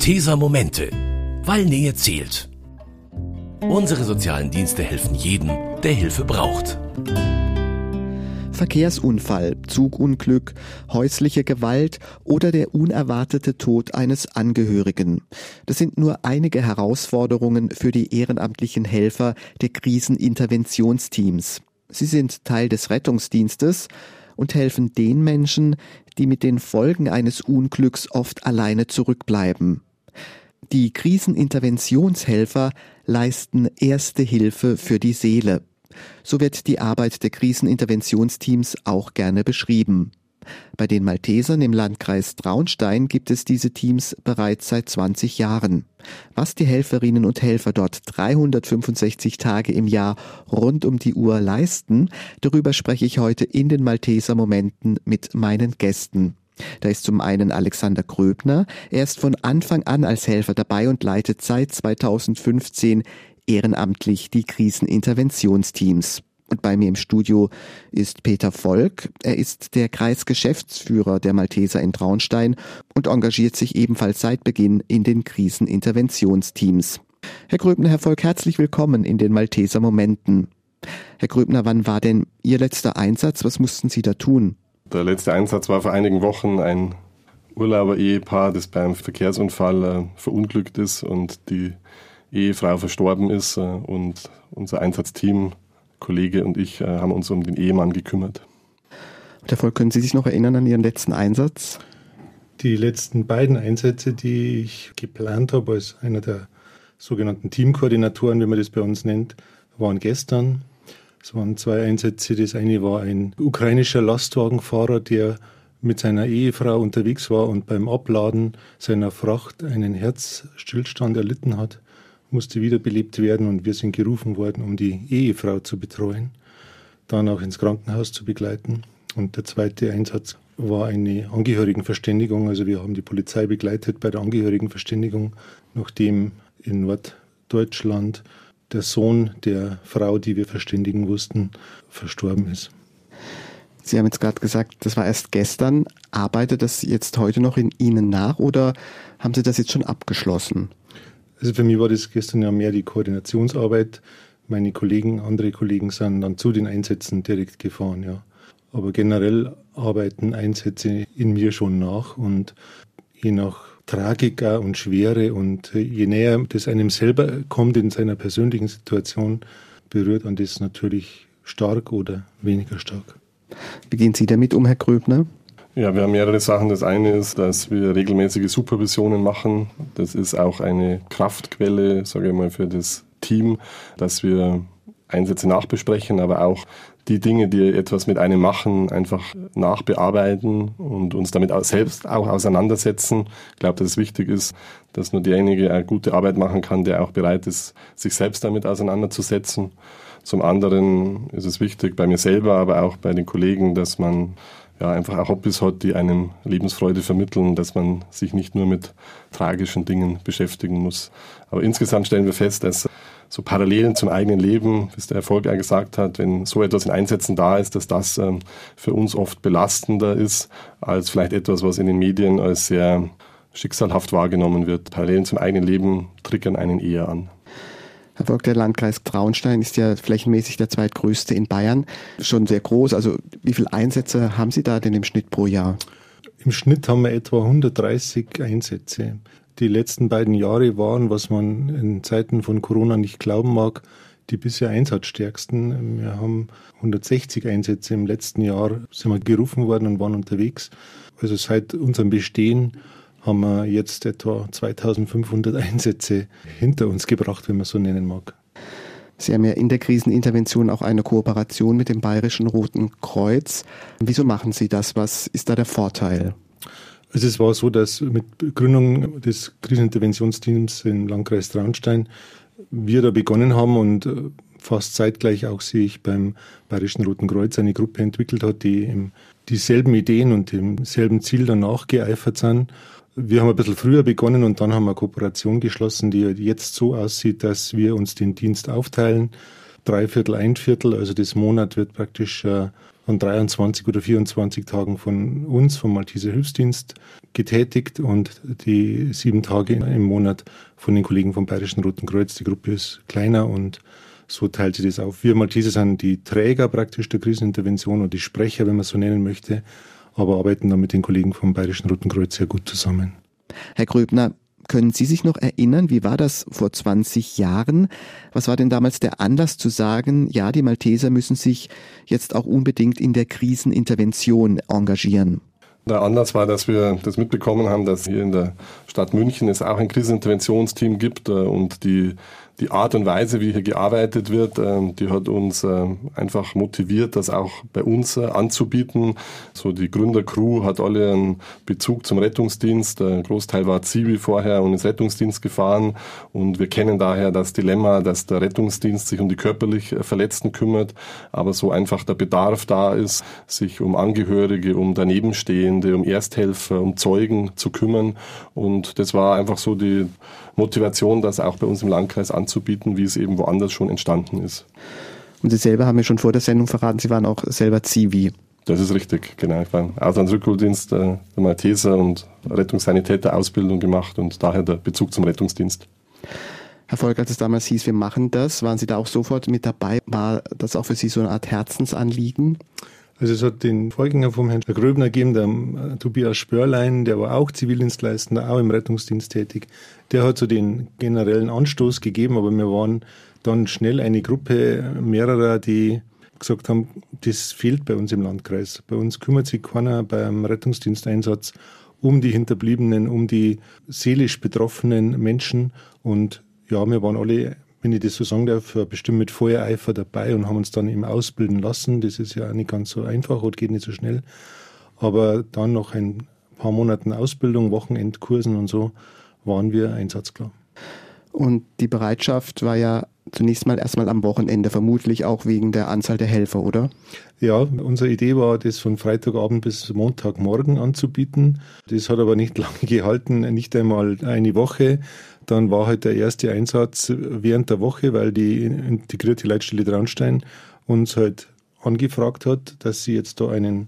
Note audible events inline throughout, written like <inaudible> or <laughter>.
Malteser Momente, weil Nähe zählt. Unsere sozialen Dienste helfen jedem, der Hilfe braucht. Verkehrsunfall, Zugunglück, häusliche Gewalt oder der unerwartete Tod eines Angehörigen. Das sind nur einige Herausforderungen für die ehrenamtlichen Helfer der Kriseninterventionsteams. Sie sind Teil des Rettungsdienstes und helfen den Menschen, die mit den Folgen eines Unglücks oft alleine zurückbleiben. Die Kriseninterventionshelfer leisten erste Hilfe für die Seele. So wird die Arbeit der Kriseninterventionsteams auch gerne beschrieben. Bei den Maltesern im Landkreis Traunstein gibt es diese Teams bereits seit 20 Jahren. Was die Helferinnen und Helfer dort 365 Tage im Jahr rund um die Uhr leisten, darüber spreche ich heute in den Malteser Momenten mit meinen Gästen. Da ist zum einen Alexander Gröbner. Er ist von Anfang an als Helfer dabei und leitet seit 2015 ehrenamtlich die Kriseninterventionsteams. Und bei mir im Studio ist Peter Volk. Er ist der Kreisgeschäftsführer der Malteser in Traunstein und engagiert sich ebenfalls seit Beginn in den Kriseninterventionsteams. Herr Gröbner, Herr Volk, herzlich willkommen in den Malteser Momenten. Herr Gröbner, wann war denn Ihr letzter Einsatz? Was mussten Sie da tun? Der letzte Einsatz war vor einigen Wochen ein Urlauber-Ehepaar, das beim Verkehrsunfall äh, verunglückt ist und die Ehefrau verstorben ist. Äh, und unser Einsatzteam, Kollege und ich, äh, haben uns um den Ehemann gekümmert. Herr Volk, können Sie sich noch erinnern an Ihren letzten Einsatz? Die letzten beiden Einsätze, die ich geplant habe als einer der sogenannten Teamkoordinatoren, wie man das bei uns nennt, waren gestern. Es waren zwei Einsätze. Das eine war ein ukrainischer Lastwagenfahrer, der mit seiner Ehefrau unterwegs war und beim Abladen seiner Fracht einen Herzstillstand erlitten hat, musste wiederbelebt werden und wir sind gerufen worden, um die Ehefrau zu betreuen, dann auch ins Krankenhaus zu begleiten. Und der zweite Einsatz war eine Angehörigenverständigung. Also wir haben die Polizei begleitet bei der Angehörigenverständigung, nachdem in Norddeutschland der Sohn der Frau, die wir verständigen mussten, verstorben ist. Sie haben jetzt gerade gesagt, das war erst gestern. Arbeitet das jetzt heute noch in Ihnen nach oder haben Sie das jetzt schon abgeschlossen? Also für mich war das gestern ja mehr die Koordinationsarbeit. Meine Kollegen, andere Kollegen sind dann zu den Einsätzen direkt gefahren, ja. Aber generell arbeiten Einsätze in mir schon nach und je nach Tragik und Schwere und äh, je näher das einem selber kommt in seiner persönlichen Situation, berührt an das natürlich stark oder weniger stark. Wie gehen Sie damit um, Herr Gröbner? Ja, wir haben mehrere Sachen. Das eine ist, dass wir regelmäßige Supervisionen machen. Das ist auch eine Kraftquelle, sage ich mal, für das Team, dass wir Einsätze nachbesprechen, aber auch die Dinge, die etwas mit einem machen, einfach nachbearbeiten und uns damit auch selbst auch auseinandersetzen. Ich glaube, dass es wichtig ist, dass nur derjenige eine gute Arbeit machen kann, der auch bereit ist, sich selbst damit auseinanderzusetzen. Zum anderen ist es wichtig bei mir selber, aber auch bei den Kollegen, dass man ja, einfach auch Hobbys hat, die einem Lebensfreude vermitteln, dass man sich nicht nur mit tragischen Dingen beschäftigen muss. Aber insgesamt stellen wir fest, dass so Parallelen zum eigenen Leben, wie es der Erfolg ja gesagt hat, wenn so etwas in Einsätzen da ist, dass das ähm, für uns oft belastender ist, als vielleicht etwas, was in den Medien als sehr schicksalhaft wahrgenommen wird. Parallelen zum eigenen Leben triggern einen eher an. Herr Volk, der Landkreis Traunstein ist ja flächenmäßig der zweitgrößte in Bayern. Schon sehr groß. Also wie viele Einsätze haben Sie da denn im Schnitt pro Jahr? Im Schnitt haben wir etwa 130 Einsätze. Die letzten beiden Jahre waren, was man in Zeiten von Corona nicht glauben mag, die bisher einsatzstärksten. Wir haben 160 Einsätze im letzten Jahr, sind wir gerufen worden und waren unterwegs. Also seit unserem Bestehen haben wir jetzt etwa 2500 Einsätze hinter uns gebracht, wenn man so nennen mag. Sie haben ja in der Krisenintervention auch eine Kooperation mit dem Bayerischen Roten Kreuz. Wieso machen Sie das? Was ist da der Vorteil? Also es war so, dass mit Gründung des Kriseninterventionsteams im Landkreis Traunstein wir da begonnen haben und äh, fast zeitgleich auch sich beim Bayerischen Roten Kreuz eine Gruppe entwickelt hat, die dieselben Ideen und demselben Ziel danach geeifert sind. Wir haben ein bisschen früher begonnen und dann haben wir eine Kooperation geschlossen, die jetzt so aussieht, dass wir uns den Dienst aufteilen. Drei Viertel, ein Viertel, also das Monat wird praktisch von 23 oder 24 Tagen von uns, vom Malteser Hilfsdienst, getätigt und die sieben Tage im Monat von den Kollegen vom Bayerischen Roten Kreuz. Die Gruppe ist kleiner und so teilt sie das auf. Wir Malteser sind die Träger praktisch der Krisenintervention und die Sprecher, wenn man so nennen möchte, aber arbeiten dann mit den Kollegen vom Bayerischen Roten Kreuz sehr gut zusammen. Herr Gröbner, können Sie sich noch erinnern, wie war das vor 20 Jahren? Was war denn damals der Anlass zu sagen, ja, die Malteser müssen sich jetzt auch unbedingt in der Krisenintervention engagieren? Der Anlass war, dass wir das mitbekommen haben, dass hier in der Stadt München es auch ein Kriseninterventionsteam gibt äh, und die die Art und Weise, wie hier gearbeitet wird, ähm, die hat uns ähm, einfach motiviert, das auch bei uns äh, anzubieten. So die Gründercrew hat alle einen Bezug zum Rettungsdienst. Ein Großteil war Zivi vorher und ins Rettungsdienst gefahren. Und wir kennen daher das Dilemma, dass der Rettungsdienst sich um die körperlich äh, Verletzten kümmert, aber so einfach der Bedarf da ist, sich um Angehörige, um Danebenstehende, um Ersthelfer, um Zeugen zu kümmern. Und das war einfach so die Motivation, das auch bei uns im Landkreis anzubieten, wie es eben woanders schon entstanden ist. Und Sie selber haben mir schon vor der Sendung verraten, Sie waren auch selber Zivi. Das ist richtig, genau. Ich war im Auslandsrückholdienst äh, der Malteser und Rettungssanitäter-Ausbildung gemacht und daher der Bezug zum Rettungsdienst. Herr Volk, als es damals hieß, wir machen das, waren Sie da auch sofort mit dabei? War das auch für Sie so eine Art Herzensanliegen? Also es hat den Vorgänger vom Herrn Gröbner gegeben, der äh, Tobias Spörlein, der war auch Zivildienstleistender, auch im Rettungsdienst tätig. Der hat so den generellen Anstoß gegeben, aber wir waren dann schnell eine Gruppe mehrerer, die gesagt haben, das fehlt bei uns im Landkreis. Bei uns kümmert sich keiner beim Rettungsdiensteinsatz um die Hinterbliebenen, um die seelisch betroffenen Menschen. Und ja, wir waren alle wenn ich das so sagen darf, bestimmt mit Feuereifer dabei und haben uns dann eben ausbilden lassen. Das ist ja auch nicht ganz so einfach und geht nicht so schnell. Aber dann nach ein paar Monaten Ausbildung, Wochenendkursen und so, waren wir einsatzklar. Und die Bereitschaft war ja zunächst mal erstmal am Wochenende, vermutlich auch wegen der Anzahl der Helfer, oder? Ja, unsere Idee war, das von Freitagabend bis Montagmorgen anzubieten. Das hat aber nicht <laughs> lange gehalten, nicht einmal eine Woche. Dann war halt der erste Einsatz während der Woche, weil die integrierte Leitstelle Traunstein uns halt angefragt hat, dass sie jetzt da einen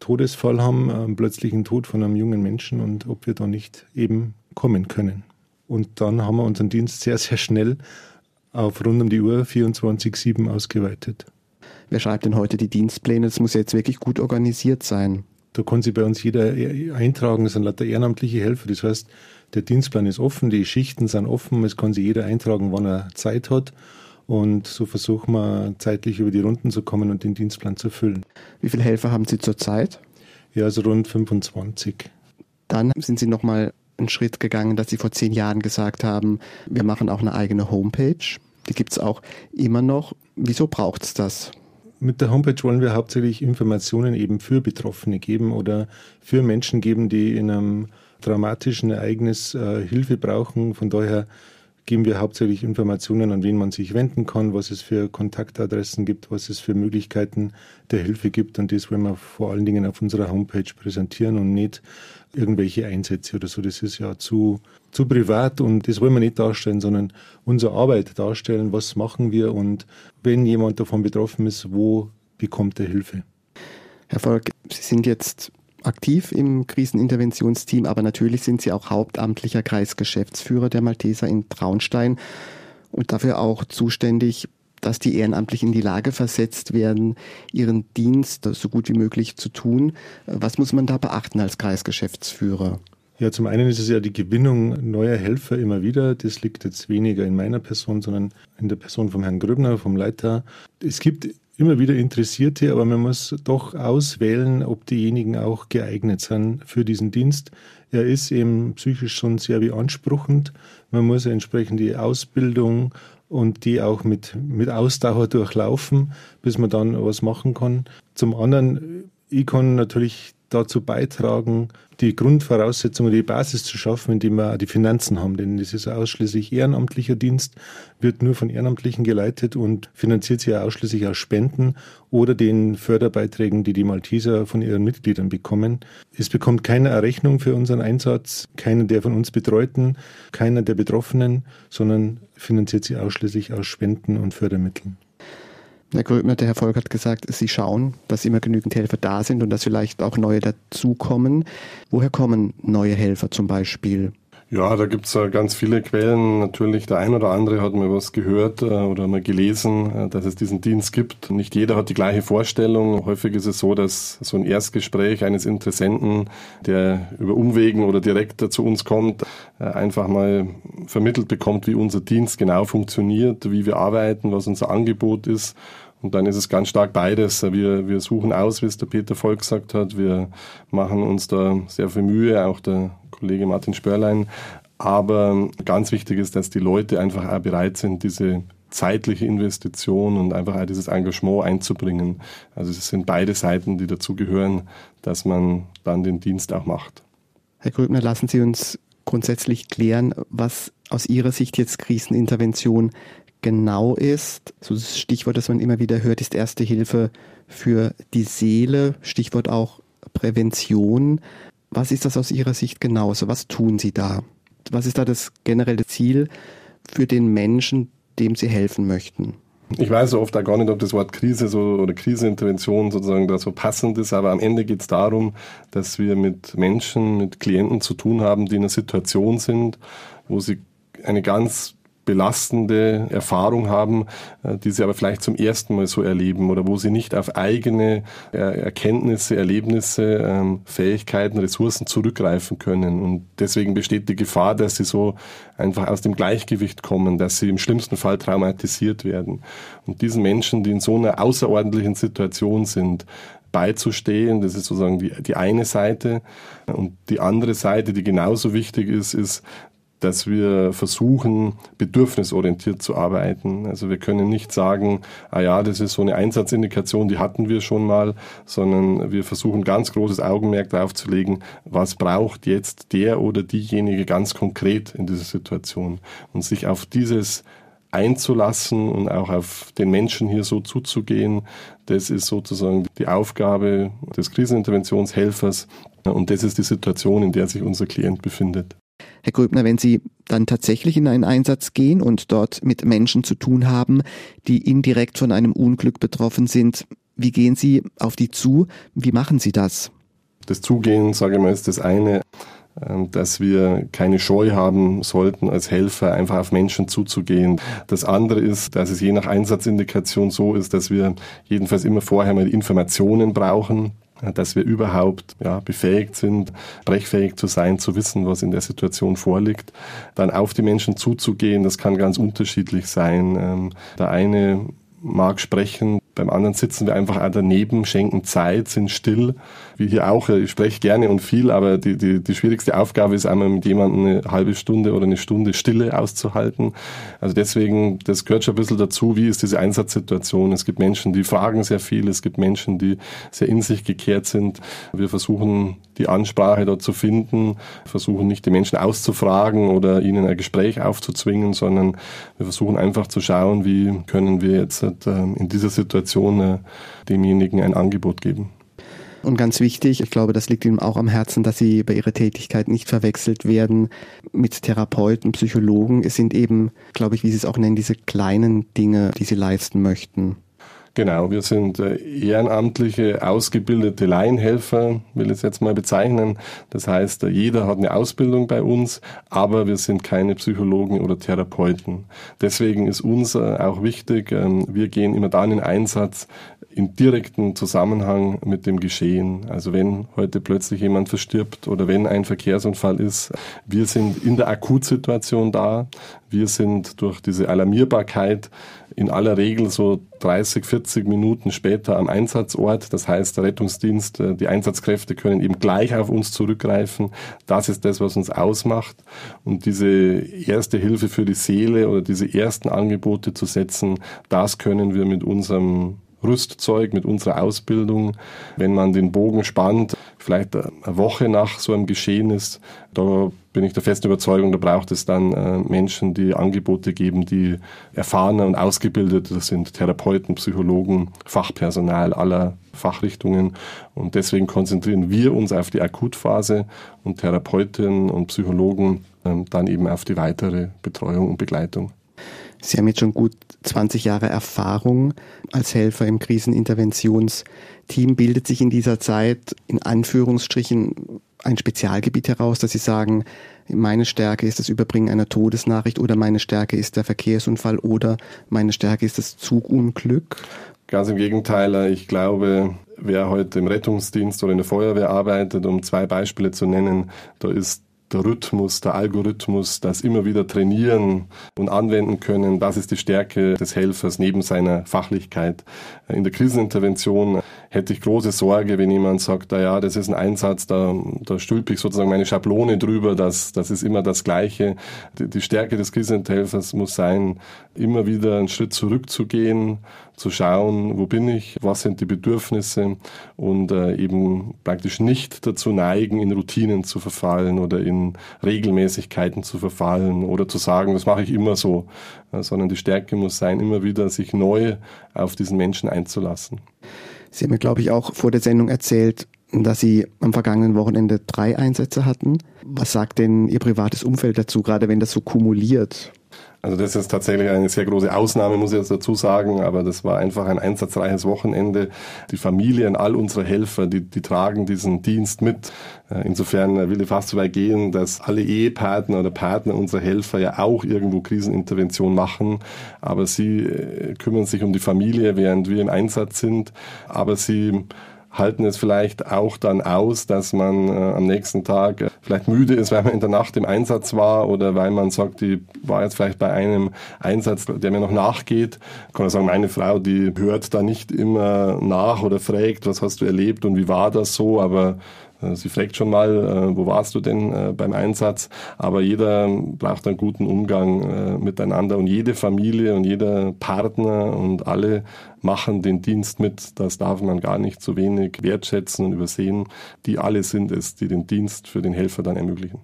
Todesfall haben, einen plötzlichen Tod von einem jungen Menschen und ob wir da nicht eben kommen können. Und dann haben wir unseren Dienst sehr, sehr schnell auf rund um die Uhr 24-7 ausgeweitet. Wer schreibt denn heute die Dienstpläne? Das muss ja jetzt wirklich gut organisiert sein. Da kann sich bei uns jeder eintragen, das sind lauter ehrenamtliche Helfer. Das heißt, der Dienstplan ist offen, die Schichten sind offen, es kann sich jeder eintragen, wann er Zeit hat. Und so versuchen wir zeitlich über die Runden zu kommen und den Dienstplan zu füllen. Wie viele Helfer haben Sie zurzeit? Ja, also rund 25. Dann sind Sie nochmal einen Schritt gegangen, dass Sie vor zehn Jahren gesagt haben, wir machen auch eine eigene Homepage. Die gibt es auch immer noch. Wieso braucht es das? Mit der Homepage wollen wir hauptsächlich Informationen eben für Betroffene geben oder für Menschen geben, die in einem dramatischen Ereignis äh, Hilfe brauchen. Von daher geben wir hauptsächlich Informationen, an wen man sich wenden kann, was es für Kontaktadressen gibt, was es für Möglichkeiten der Hilfe gibt. Und das wollen wir vor allen Dingen auf unserer Homepage präsentieren und nicht irgendwelche Einsätze oder so. Das ist ja zu, zu privat und das wollen wir nicht darstellen, sondern unsere Arbeit darstellen. Was machen wir und wenn jemand davon betroffen ist, wo bekommt er Hilfe? Herr Volk, Sie sind jetzt aktiv im Kriseninterventionsteam, aber natürlich sind Sie auch hauptamtlicher Kreisgeschäftsführer der Malteser in Traunstein und dafür auch zuständig, dass die Ehrenamtlichen in die Lage versetzt werden, ihren Dienst so gut wie möglich zu tun. Was muss man da beachten als Kreisgeschäftsführer? Ja, zum einen ist es ja die Gewinnung neuer Helfer immer wieder. Das liegt jetzt weniger in meiner Person, sondern in der Person vom Herrn Gröbner, vom Leiter. Es gibt immer wieder Interessierte, aber man muss doch auswählen, ob diejenigen auch geeignet sind für diesen Dienst. Er ist eben psychisch schon sehr beanspruchend. Man muss entsprechend die Ausbildung und die auch mit, mit Ausdauer durchlaufen, bis man dann was machen kann. Zum anderen, ich kann natürlich dazu beitragen, die Grundvoraussetzungen, die Basis zu schaffen, indem wir die Finanzen haben. Denn das ist ausschließlich ehrenamtlicher Dienst, wird nur von Ehrenamtlichen geleitet und finanziert sich ja ausschließlich aus Spenden oder den Förderbeiträgen, die die Malteser von ihren Mitgliedern bekommen. Es bekommt keine Errechnung für unseren Einsatz, keiner der von uns Betreuten, keiner der Betroffenen, sondern finanziert sich ausschließlich aus Spenden und Fördermitteln. Herr Gröbner, der Herr Volk hat gesagt, Sie schauen, dass immer genügend Helfer da sind und dass vielleicht auch neue dazukommen. Woher kommen neue Helfer zum Beispiel? Ja, da gibt's ja ganz viele Quellen. Natürlich, der ein oder andere hat mir was gehört äh, oder mal gelesen, äh, dass es diesen Dienst gibt. Nicht jeder hat die gleiche Vorstellung. Häufig ist es so, dass so ein Erstgespräch eines Interessenten, der über Umwegen oder direkt zu uns kommt, äh, einfach mal vermittelt bekommt, wie unser Dienst genau funktioniert, wie wir arbeiten, was unser Angebot ist. Und dann ist es ganz stark beides. Wir, wir suchen aus, wie es der Peter Volk gesagt hat. Wir machen uns da sehr viel Mühe, auch der Kollege Martin Spörlein. Aber ganz wichtig ist, dass die Leute einfach auch bereit sind, diese zeitliche Investition und einfach auch dieses Engagement einzubringen. Also es sind beide Seiten, die dazu gehören, dass man dann den Dienst auch macht. Herr Grübner, lassen Sie uns grundsätzlich klären, was aus Ihrer Sicht jetzt Krisenintervention genau ist. So das Stichwort, das man immer wieder hört, ist Erste Hilfe für die Seele. Stichwort auch Prävention. Was ist das aus Ihrer Sicht genauso? Was tun Sie da? Was ist da das generelle Ziel für den Menschen, dem Sie helfen möchten? Ich weiß so oft auch gar nicht, ob das Wort Krise so oder Krisenintervention sozusagen da so passend ist, aber am Ende geht es darum, dass wir mit Menschen, mit Klienten zu tun haben, die in einer Situation sind, wo sie eine ganz belastende Erfahrung haben, äh, die sie aber vielleicht zum ersten Mal so erleben oder wo sie nicht auf eigene äh, Erkenntnisse, Erlebnisse, ähm, Fähigkeiten, Ressourcen zurückgreifen können. Und deswegen besteht die Gefahr, dass sie so einfach aus dem Gleichgewicht kommen, dass sie im schlimmsten Fall traumatisiert werden. Und diesen Menschen, die in so einer außerordentlichen Situation sind, beizustehen. Das ist sozusagen die, die eine Seite. Und die andere Seite, die genauso wichtig ist, ist, dass wir versuchen, bedürfnisorientiert zu arbeiten. Also wir können nicht sagen, ah ja, das ist so eine Einsatzindikation, die hatten wir schon mal, sondern wir versuchen ganz großes Augenmerk darauf zu legen, was braucht jetzt der oder diejenige ganz konkret in dieser Situation und sich auf dieses einzulassen und auch auf den Menschen hier so zuzugehen, das ist sozusagen die Aufgabe des Kriseninterventionshelfers und das ist die Situation, in der sich unser Klient befindet. Herr Gröbner, wenn Sie dann tatsächlich in einen Einsatz gehen und dort mit Menschen zu tun haben, die indirekt von einem Unglück betroffen sind, wie gehen Sie auf die zu? Wie machen Sie das? Das Zugehen, sage ich mal, ist das eine, ähm, dass wir keine Scheu haben sollten, als Helfer einfach auf Menschen zuzugehen. Das andere ist, dass es je nach Einsatzindikation so ist, dass wir jedenfalls immer vorher mal Informationen brauchen, dass wir überhaupt ja, befähigt sind, brechfähig zu sein, zu wissen, was in der Situation vorliegt, dann auf die Menschen zuzugehen, das kann ganz unterschiedlich sein. Ähm, der eine mag sprechen, beim anderen sitzen wir einfach daneben, schenken Zeit, sind still. Wie hier auch, ich spreche gerne und viel, aber die, die, die schwierigste Aufgabe ist einmal mit jemandem eine halbe Stunde oder eine Stunde Stille auszuhalten. Also deswegen, das gehört schon ein bisschen dazu, wie ist diese Einsatzsituation. Es gibt Menschen, die fragen sehr viel, es gibt Menschen, die sehr in sich gekehrt sind. Wir versuchen die Ansprache dort zu finden, versuchen nicht die Menschen auszufragen oder ihnen ein Gespräch aufzuzwingen, sondern wir versuchen einfach zu schauen, wie können wir jetzt äh, in dieser Situation äh, demjenigen ein Angebot geben. Und ganz wichtig, ich glaube, das liegt Ihnen auch am Herzen, dass Sie bei Ihrer Tätigkeit nicht verwechselt werden mit Therapeuten, Psychologen. Es sind eben, glaube ich, wie Sie es auch nennen, diese kleinen Dinge, die Sie leisten möchten. Genau, wir sind äh, ehrenamtliche, ausgebildete Laienhelfer, will ich es jetzt mal bezeichnen. Das heißt, äh, jeder hat eine Ausbildung bei uns, aber wir sind keine Psychologen oder Therapeuten. Deswegen ist uns äh, auch wichtig, ähm, wir gehen immer dann in Einsatz, in direkten Zusammenhang mit dem Geschehen. Also wenn heute plötzlich jemand verstirbt oder wenn ein Verkehrsunfall ist, wir sind in der Akutsituation da. Wir sind durch diese Alarmierbarkeit in aller Regel so 30, 40 Minuten später am Einsatzort. Das heißt, der Rettungsdienst, äh, die Einsatzkräfte können eben gleich auf uns zurückgreifen. Das ist das, was uns ausmacht. Und diese erste Hilfe für die Seele oder diese ersten Angebote zu setzen, das können wir mit unserem Rüstzeug, mit unserer Ausbildung. Wenn man den Bogen spannt, vielleicht eine Woche nach so einem Geschehen ist, da bin ich der festen Überzeugung, da braucht es dann äh, Menschen, die Angebote geben, die erfahrener und ausgebildeter sind, Therapeuten, Psychologen, Fachpersonal aller Fachrichtungen. Und deswegen konzentrieren wir uns auf die Akutphase und Therapeutinnen und Psychologen ähm, dann eben auf die weitere Betreuung und Begleitung. Sie haben jetzt schon gut 20 Jahre Erfahrung als Helfer im Kriseninterventionsteam. Bildet sich in dieser Zeit in Anführungsstrichen ein Spezialgebiet heraus, dass Sie sagen, meine Stärke ist das Überbringen einer Todesnachricht oder meine Stärke ist der Verkehrsunfall oder meine Stärke ist das Zugunglück? Ganz im Gegenteil, ich glaube, wer heute im Rettungsdienst oder in der Feuerwehr arbeitet, um zwei Beispiele zu nennen, da ist der Rhythmus, der Algorithmus, das immer wieder trainieren und anwenden können, das ist die Stärke des Helfers neben seiner Fachlichkeit. In der Krisenintervention hätte ich große Sorge, wenn jemand sagt, na ja, das ist ein Einsatz, da, da stülpe ich sozusagen meine Schablone drüber, das, das ist immer das Gleiche. Die, die Stärke des Krisenhelfers muss sein, immer wieder einen Schritt zurückzugehen, zu schauen, wo bin ich, was sind die Bedürfnisse und äh, eben praktisch nicht dazu neigen, in Routinen zu verfallen oder in Regelmäßigkeiten zu verfallen oder zu sagen, das mache ich immer so, äh, sondern die Stärke muss sein, immer wieder sich neu auf diesen Menschen einzulassen. Sie haben mir, glaube ich, auch vor der Sendung erzählt, dass Sie am vergangenen Wochenende drei Einsätze hatten. Was sagt denn Ihr privates Umfeld dazu, gerade wenn das so kumuliert? Also das ist tatsächlich eine sehr große Ausnahme, muss ich jetzt dazu sagen, aber das war einfach ein einsatzreiches Wochenende. Die Familien, all unsere Helfer, die, die tragen diesen Dienst mit. Äh, insofern will ich fast so weit gehen, dass alle Ehepartner oder Partner unserer Helfer ja auch irgendwo Krisenintervention machen, aber sie äh, kümmern sich um die Familie, während wir im Einsatz sind, aber sie halten es vielleicht auch dann aus, dass man äh, am nächsten Tag äh, vielleicht müde ist, weil man in der Nacht im Einsatz war oder weil man sagt, die war jetzt vielleicht bei einem Einsatz, der mir noch nachgeht. Ich kann sagen, meine Frau, die hört da nicht immer nach oder fragt, was hast du erlebt und wie war das so, aber sie fragt schon mal, äh, wo warst du denn äh, beim Einsatz? Aber jeder braucht einen guten Umgang miteinander und jede Familie und jeder Partner und alle machen den Dienst mit. Das darf man gar nicht zu wenig wertschätzen und übersehen. Die alle sind es, die den Dienst für den Helfer dann ermöglichen.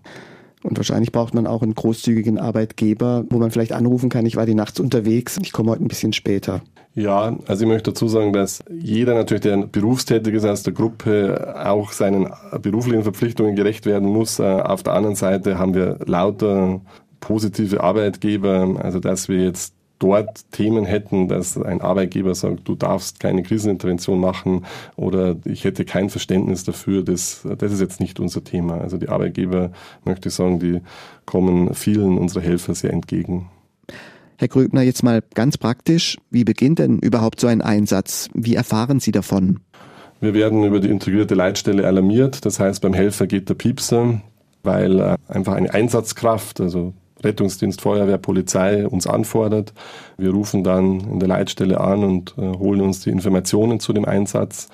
Und wahrscheinlich braucht man auch einen großzügigen Arbeitgeber, wo man vielleicht anrufen kann, ich war die nachts unterwegs, ich komme heute ein bisschen später. Ja, also ich möchte dazu sagen, dass jeder natürlich, der berufstätig ist aus der Gruppe, auch seinen beruflichen Verpflichtungen gerecht werden muss. Äh, auf der anderen Seite haben wir lauter positive Arbeitgeber, also dass wir jetzt dort Themen hätten, dass ein Arbeitgeber sagt, du darfst keine Krisenintervention machen oder ich hätte kein Verständnis dafür, das, das ist jetzt nicht unser Thema. Also die Arbeitgeber, möchte ich sagen, die kommen vielen unserer Helfer sehr entgegen. Herr Gröbner, jetzt mal ganz praktisch, wie beginnt denn überhaupt so ein Einsatz? Wie erfahren Sie davon? Wir werden über die integrierte Leitstelle alarmiert. Das heißt, beim Helfer geht der Piepser, weil äh, einfach eine Einsatzkraft, also Rettungsdienst, Feuerwehr, Polizei uns anfordert. Wir rufen dann in der Leitstelle an und äh, holen uns die Informationen zu dem Einsatz.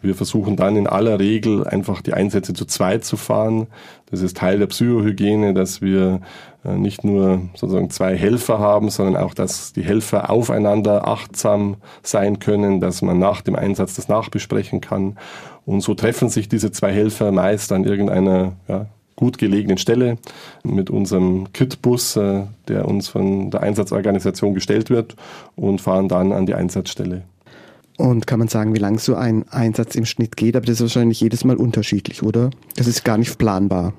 Wir versuchen dann in aller Regel einfach die Einsätze zu zweit zu fahren. Das ist Teil der Psychohygiene, dass wir äh, nicht nur sozusagen zwei Helfer haben, sondern auch, dass die Helfer aufeinander achtsam sein können, dass man nach dem Einsatz das nachbesprechen kann. Und so treffen sich diese zwei Helfer meist an irgendeiner ja, gut gelegenen Stelle mit unserem Kitbus, äh, der uns von der Einsatzorganisation gestellt wird und fahren dann an die Einsatzstelle. Und kann man sagen, wie lang so ein Einsatz im Schnitt geht? Aber das ist wahrscheinlich jedes Mal unterschiedlich, oder? Das ist gar nicht planbar.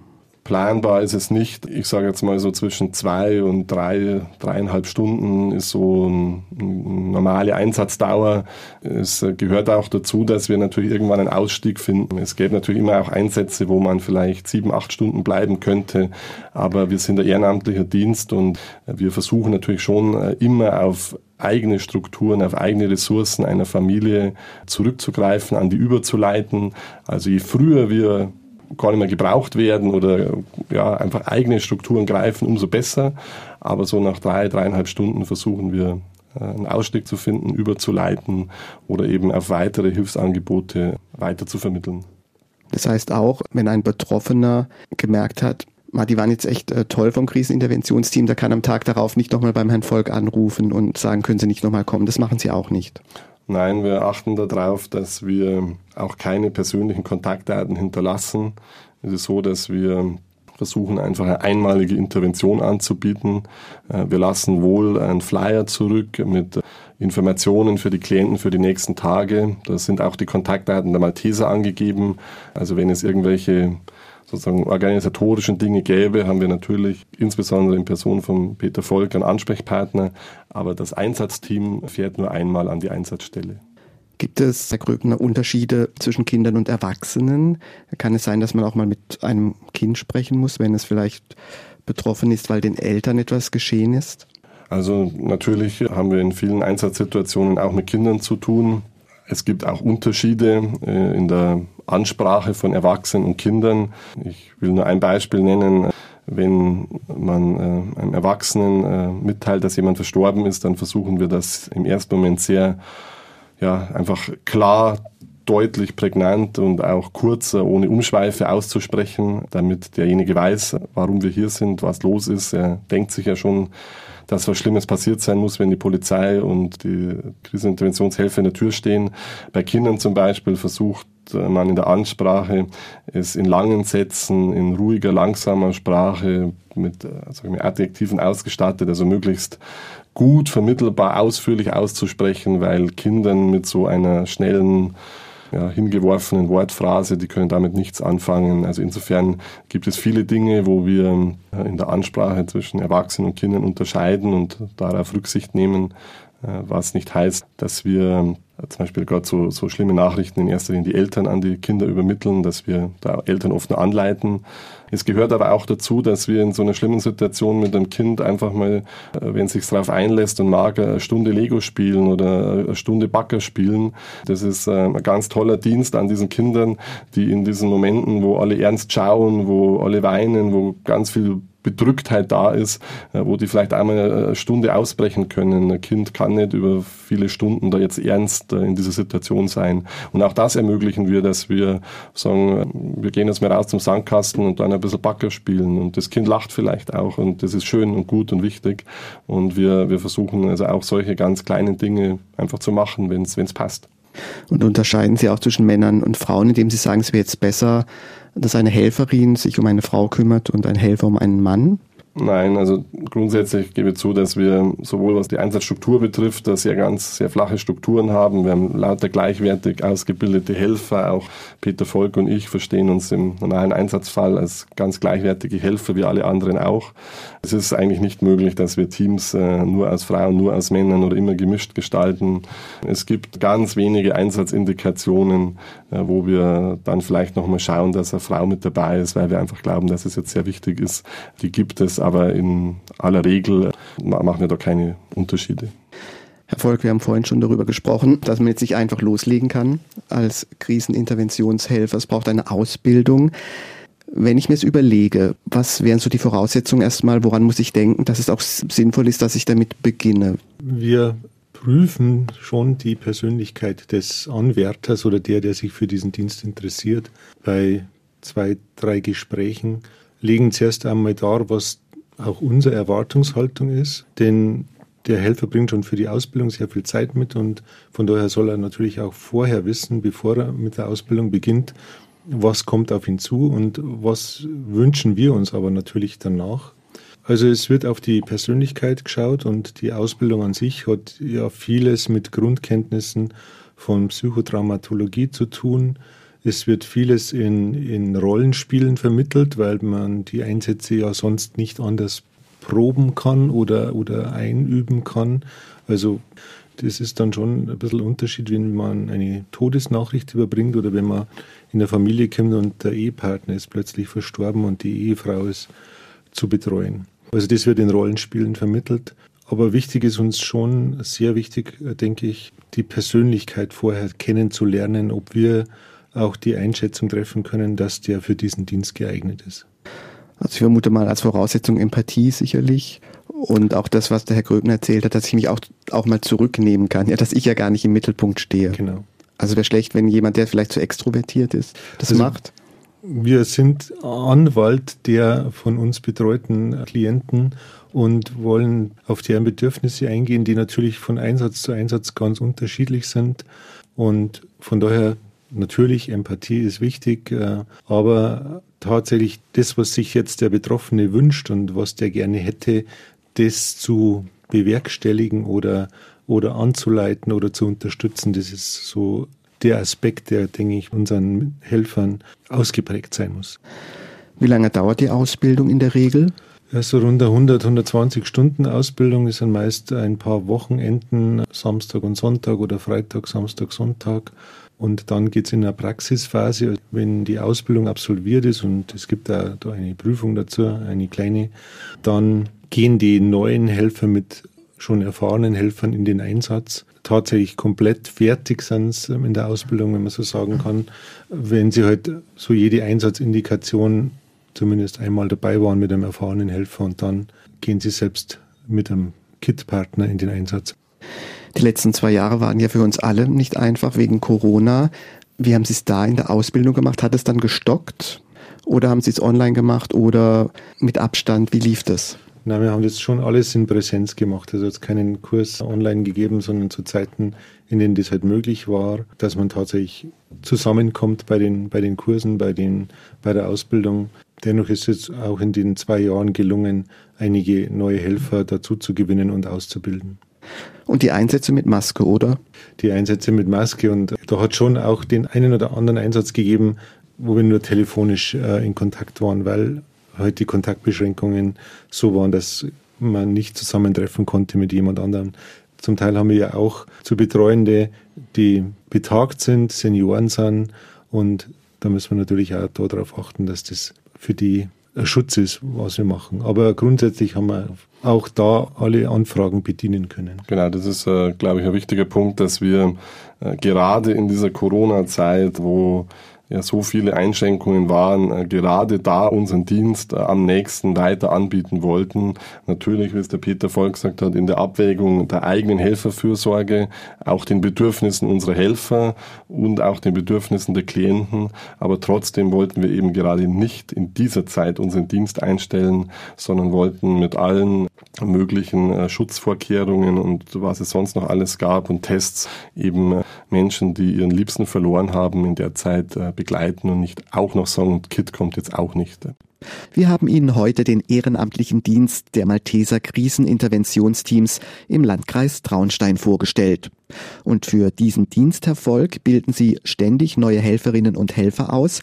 Planbar ist es nicht. Ich sage jetzt mal so zwischen zwei und drei, dreieinhalb Stunden ist so eine normale Einsatzdauer. Es gehört auch dazu, dass wir natürlich irgendwann einen Ausstieg finden. Es gäbe natürlich immer auch Einsätze, wo man vielleicht sieben, acht Stunden bleiben könnte. Aber wir sind ein ehrenamtlicher Dienst und wir versuchen natürlich schon äh, immer auf eigene Strukturen, auf eigene Ressourcen einer Familie zurückzugreifen, an die überzuleiten. Also je früher wir gar nicht mehr gebraucht werden oder ja, einfach eigene Strukturen greifen, umso besser. Aber so nach drei, dreieinhalb Stunden versuchen wir äh, einen Ausstieg zu finden, überzuleiten oder eben auf weitere Hilfsangebote weiter zu vermitteln. Das heißt auch, wenn ein Betroffener gemerkt hat, die waren jetzt echt äh, toll vom Kriseninterventionsteam, der kann am Tag darauf nicht nochmal beim Herrn Volk anrufen und sagen, können Sie nicht nochmal kommen. Das machen Sie auch nicht. Nein, wir achten darauf, dass wir auch keine persönlichen Kontaktdaten hinterlassen. Es ist so, dass wir versuchen einfach eine einmalige Intervention anzubieten. Äh, wir lassen wohl einen Flyer zurück mit Informationen für die Klienten für die nächsten Tage. Da sind auch die Kontaktdaten der Malteser angegeben. Also wenn es irgendwelche sozusagen organisatorischen Dinge gäbe, haben wir natürlich insbesondere in Person von Peter Volk einen Ansprechpartner, aber das Einsatzteam fährt nur einmal an die Einsatzstelle. Gibt es, Herr Gröbner, Unterschiede zwischen Kindern und Erwachsenen? Kann es sein, dass man auch mal mit einem Kind sprechen muss, wenn es vielleicht betroffen ist, weil den Eltern etwas geschehen ist? Also natürlich haben wir in vielen Einsatzsituationen auch mit Kindern zu tun. Es gibt auch Unterschiede äh, in der Ansprache von Erwachsenen und Kindern. Ich will nur ein Beispiel nennen. Wenn man äh, einem Erwachsenen äh, mitteilt, dass jemand verstorben ist, dann versuchen wir das im ersten Moment sehr, ja, einfach klar, deutlich, prägnant und auch kurz, ohne Umschweife auszusprechen, damit derjenige weiß, warum wir hier sind, was los ist. Er denkt sich ja schon, dass was Schlimmes passiert sein muss, wenn die Polizei und die Kriseninterventionshelfer in der Tür stehen. Bei Kindern zum Beispiel versucht man in der Ansprache es in langen Sätzen, in ruhiger, langsamer Sprache mit also Adjektiven ausgestattet, also möglichst gut, vermittelbar, ausführlich auszusprechen, weil Kindern mit so einer schnellen ja, hingeworfenen Wortphrase, die können damit nichts anfangen. Also insofern gibt es viele Dinge, wo wir in der Ansprache zwischen Erwachsenen und Kindern unterscheiden und darauf Rücksicht nehmen, äh, was nicht heißt, dass wir zum Beispiel gerade so, so schlimme Nachrichten in erster Linie die Eltern an die Kinder übermitteln, dass wir da Eltern oft nur anleiten. Es gehört aber auch dazu, dass wir in so einer schlimmen Situation mit dem Kind einfach mal, äh, wenn es sich darauf einlässt und mag, eine Stunde Lego spielen oder eine Stunde Backer spielen. Das ist äh, ein ganz toller Dienst an diesen Kindern, die in diesen Momenten, wo alle ernst schauen, wo alle weinen, wo ganz viel Bedrücktheit da ist, äh, wo die vielleicht einmal eine Stunde ausbrechen können. Ein Kind kann nicht über viele Stunden da jetzt ernst in dieser Situation sein. Und auch das ermöglichen wir, dass wir sagen, wir gehen jetzt mal raus zum Sandkasten und dann ein bisschen Backer spielen. Und das Kind lacht vielleicht auch und das ist schön und gut und wichtig. Und wir, wir versuchen also auch solche ganz kleinen Dinge einfach zu machen, wenn es passt. Und unterscheiden Sie auch zwischen Männern und Frauen, indem Sie sagen, es wäre jetzt besser, dass eine Helferin sich um eine Frau kümmert und ein Helfer um einen Mann? Nein, also grundsätzlich gebe ich zu, dass wir sowohl was die Einsatzstruktur betrifft, dass wir ganz sehr flache Strukturen haben. Wir haben lauter gleichwertig ausgebildete Helfer. Auch Peter Volk und ich verstehen uns im normalen Einsatzfall als ganz gleichwertige Helfer, wie alle anderen auch. Es ist eigentlich nicht möglich, dass wir Teams äh, nur aus Frauen, nur aus Männern oder immer gemischt gestalten. Es gibt ganz wenige Einsatzindikationen, äh, wo wir dann vielleicht nochmal schauen, dass eine Frau mit dabei ist, weil wir einfach glauben, dass es jetzt sehr wichtig ist. Die gibt es, aber in aller Regel machen wir da keine Unterschiede. Herr Volk, wir haben vorhin schon darüber gesprochen, dass man jetzt nicht einfach loslegen kann als Kriseninterventionshelfer. Es braucht eine Ausbildung. Wenn ich mir es überlege, was wären so die Voraussetzungen erstmal, woran muss ich denken, dass es auch sinnvoll ist, dass ich damit beginne? Wir prüfen schon die Persönlichkeit des Anwärters oder der, der sich für diesen Dienst interessiert. Bei zwei, drei Gesprächen legen zuerst einmal dar, was auch unsere Erwartungshaltung ist. Denn der Helfer bringt schon für die Ausbildung sehr viel Zeit mit und von daher soll er natürlich auch vorher wissen, bevor er mit der Ausbildung beginnt, was kommt auf ihn zu und was wünschen wir uns aber natürlich danach. Also es wird auf die Persönlichkeit geschaut und die Ausbildung an sich hat ja vieles mit Grundkenntnissen von Psychotraumatologie zu tun. Es wird vieles in, in Rollenspielen vermittelt, weil man die Einsätze ja sonst nicht anders proben kann oder, oder einüben kann. Also das ist dann schon ein bisschen Unterschied, wenn man eine Todesnachricht überbringt oder wenn man in der Familie kommt und der Ehepartner ist plötzlich verstorben und die Ehefrau ist zu betreuen. Also das wird in Rollenspielen vermittelt. Aber wichtig ist uns schon, sehr wichtig, denke ich, die Persönlichkeit vorher kennenzulernen, ob wir auch die Einschätzung treffen können, dass der für diesen Dienst geeignet ist. Also ich vermute mal als Voraussetzung Empathie sicherlich und auch das, was der Herr Gröbner erzählt hat, dass ich mich auch, auch mal zurücknehmen kann, ja, dass ich ja gar nicht im Mittelpunkt stehe. Genau. Also wäre schlecht, wenn jemand, der vielleicht zu extrovertiert ist, das also, macht. Wir sind Anwalt der von uns betreuten Klienten und wollen auf deren Bedürfnisse eingehen, die natürlich von Einsatz zu Einsatz ganz unterschiedlich sind. Und von daher Natürlich, Empathie ist wichtig, äh, aber tatsächlich das, was sich jetzt der Betroffene wünscht und was der gerne hätte, das zu bewerkstelligen oder, oder anzuleiten oder zu unterstützen. Das ist so der Aspekt, der, denke ich, unseren Helfern ausgeprägt sein muss. Wie lange dauert die Ausbildung in der Regel? Ja, so rund 100, 120 Stunden Ausbildung. Das sind meist ein paar Wochenenden, Samstag und Sonntag oder Freitag, Samstag, Sonntag. Und dann geht's in eine Praxisphase, wenn die Ausbildung absolviert ist und es gibt da, eine Prüfung dazu, eine kleine, dann gehen die neuen Helfer mit schon erfahrenen Helfern in den Einsatz. Tatsächlich komplett fertig sind in der Ausbildung, wenn man so sagen kann, wenn sie halt so jede Einsatzindikation zumindest einmal dabei waren mit einem erfahrenen Helfer und dann gehen sie selbst mit einem Kit-Partner in den Einsatz. Die letzten zwei Jahre waren ja für uns alle nicht einfach wegen Corona. Wie haben Sie es da in der Ausbildung gemacht? Hat es dann gestockt? Oder haben Sie es online gemacht oder mit Abstand? Wie lief das? Nein, wir haben das schon alles in Präsenz gemacht. Also jetzt keinen Kurs online gegeben, sondern zu Zeiten, in denen das halt möglich war, dass man tatsächlich zusammenkommt bei den, bei den Kursen, bei, den, bei der Ausbildung. Dennoch ist es auch in den zwei Jahren gelungen, einige neue Helfer dazu zu gewinnen und auszubilden. Und die Einsätze mit Maske, oder? Die Einsätze mit Maske und da hat schon auch den einen oder anderen Einsatz gegeben, wo wir nur telefonisch äh, in Kontakt waren, weil halt die Kontaktbeschränkungen so waren, dass man nicht zusammentreffen konnte mit jemand anderem. Zum Teil haben wir ja auch zu Betreuende, die betagt sind, Senioren sind und da müssen wir natürlich auch darauf achten, dass das für die Schutz ist, was wir machen. Aber grundsätzlich haben wir auch da alle Anfragen bedienen können. Genau, das ist, äh, glaube ich, ein wichtiger Punkt, dass wir äh, gerade in dieser Corona-Zeit, wo ja so viele Einschränkungen waren, äh, gerade da unseren Dienst äh, am nächsten weiter anbieten wollten. Natürlich, wie es der Peter Volk gesagt hat, in der Abwägung der eigenen Helferfürsorge, auch den Bedürfnissen unserer Helfer und auch den Bedürfnissen der Klienten. Aber trotzdem wollten wir eben gerade nicht in dieser Zeit unseren Dienst einstellen, sondern wollten mit allen möglichen äh, Schutzvorkehrungen und was es sonst noch alles gab und Tests eben Menschen, die ihren Liebsten verloren haben, in der Zeit begleiten und nicht auch noch sagen, Kit kommt jetzt auch nicht. Wir haben Ihnen heute den ehrenamtlichen Dienst der Malteser Kriseninterventionsteams im Landkreis Traunstein vorgestellt. Und für diesen Diensterfolg bilden Sie ständig neue Helferinnen und Helfer aus.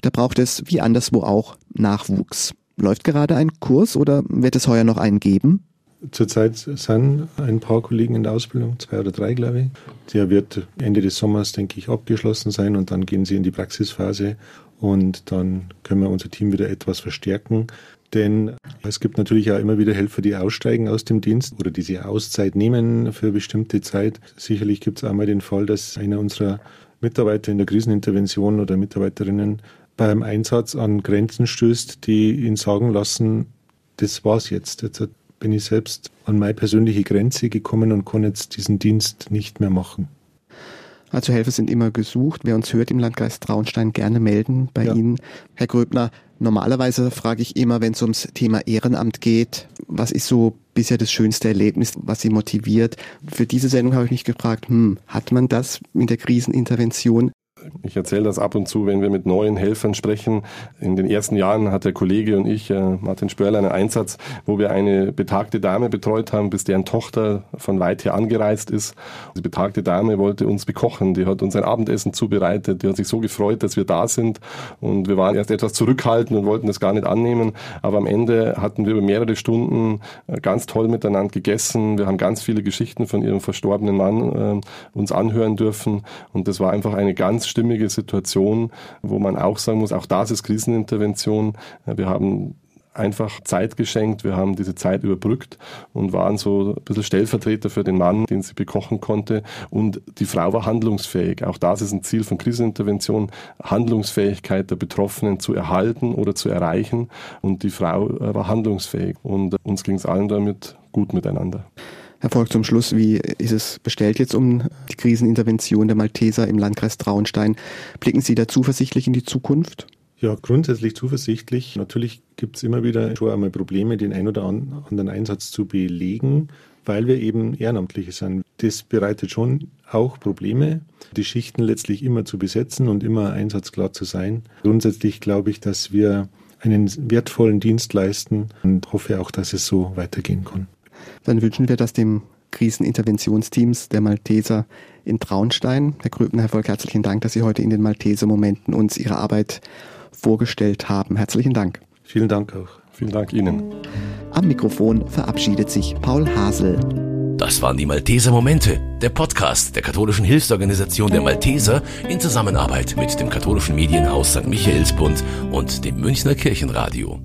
Da braucht es, wie anderswo auch, Nachwuchs. Läuft gerade ein Kurs oder wird es heuer noch einen geben? Zurzeit sind ein paar Kollegen in der Ausbildung, zwei oder drei, glaube ich. Der wird Ende des Sommers, denke ich, abgeschlossen sein und dann gehen sie in die Praxisphase und dann können wir unser Team wieder etwas verstärken. Denn es gibt natürlich auch immer wieder Helfer, die aussteigen aus dem Dienst oder die sich Auszeit nehmen für bestimmte Zeit. Sicherlich gibt es einmal den Fall, dass einer unserer Mitarbeiter in der Krisenintervention oder Mitarbeiterinnen beim Einsatz an Grenzen stößt, die ihn sagen lassen, das war's jetzt. Jetzt bin ich selbst an meine persönliche Grenze gekommen und kann jetzt diesen Dienst nicht mehr machen. Also Helfer sind immer gesucht. Wer uns hört im Landkreis Traunstein, gerne melden bei ja. Ihnen. Herr Gröbner, normalerweise frage ich immer, wenn es ums Thema Ehrenamt geht, was ist so bisher das schönste Erlebnis, was Sie motiviert? Für diese Sendung habe ich mich gefragt, hm, hat man das in der Krisenintervention? Ich erzähle das ab und zu, wenn wir mit neuen Helfern sprechen. In den ersten Jahren hat der Kollege und ich, äh, Martin Spörl, einen Einsatz, wo wir eine betagte Dame betreut haben, bis deren Tochter von weit her angereist ist. Die betagte Dame wollte uns bekochen. Die hat uns ein Abendessen zubereitet. Die hat sich so gefreut, dass wir da sind. Und wir waren erst etwas zurückhaltend und wollten das gar nicht annehmen. Aber am Ende hatten wir über mehrere Stunden äh, ganz toll miteinander gegessen. Wir haben ganz viele Geschichten von ihrem verstorbenen Mann äh, uns anhören dürfen. Und das war einfach eine ganz stimmige Situation, wo man auch sagen muss, auch das ist Krisenintervention. Wir haben einfach Zeit geschenkt. Wir haben diese Zeit überbrückt und waren so ein bisschen Stellvertreter für den Mann, den sie bekochen konnte. Und die Frau war handlungsfähig. Auch das ist ein Ziel von Krisenintervention, Handlungsfähigkeit der Betroffenen zu erhalten oder zu erreichen. Und die Frau äh, war handlungsfähig. Und uns ging es allen damit gut miteinander. Herr Volk, zum Schluss, wie ist es bestellt jetzt um die Krisenintervention der Malteser im Landkreis Traunstein? Blicken Sie da zuversichtlich in die Zukunft? Ja, grundsätzlich zuversichtlich. Natürlich gibt es immer wieder schon einmal Probleme, den ein oder anderen Einsatz zu belegen, weil wir eben Ehrenamtliche sind. Das bereitet schon auch Probleme, die Schichten letztlich immer zu besetzen und immer einsatzklar zu sein. Grundsätzlich glaube ich, dass wir einen wertvollen Dienst leisten und hoffe auch, dass es so weitergehen kann. Dann wünschen wir das dem Kriseninterventionsteams der Malteser in Traunstein. Herr Gröbner, Herr Volk, herzlichen Dank, dass Sie heute in den Malteser Momenten uns Ihre Arbeit vorgestellt haben. Herzlichen Dank. Vielen Dank auch. Vielen Dank Ihnen. Am Mikrofon verabschiedet sich Paul Hasel. Das waren die Malteser Momente, der Podcast der katholischen Hilfsorganisation der Malteser in Zusammenarbeit mit dem katholischen Medienhaus St. Michaelsbund und dem Münchner Kirchenradio.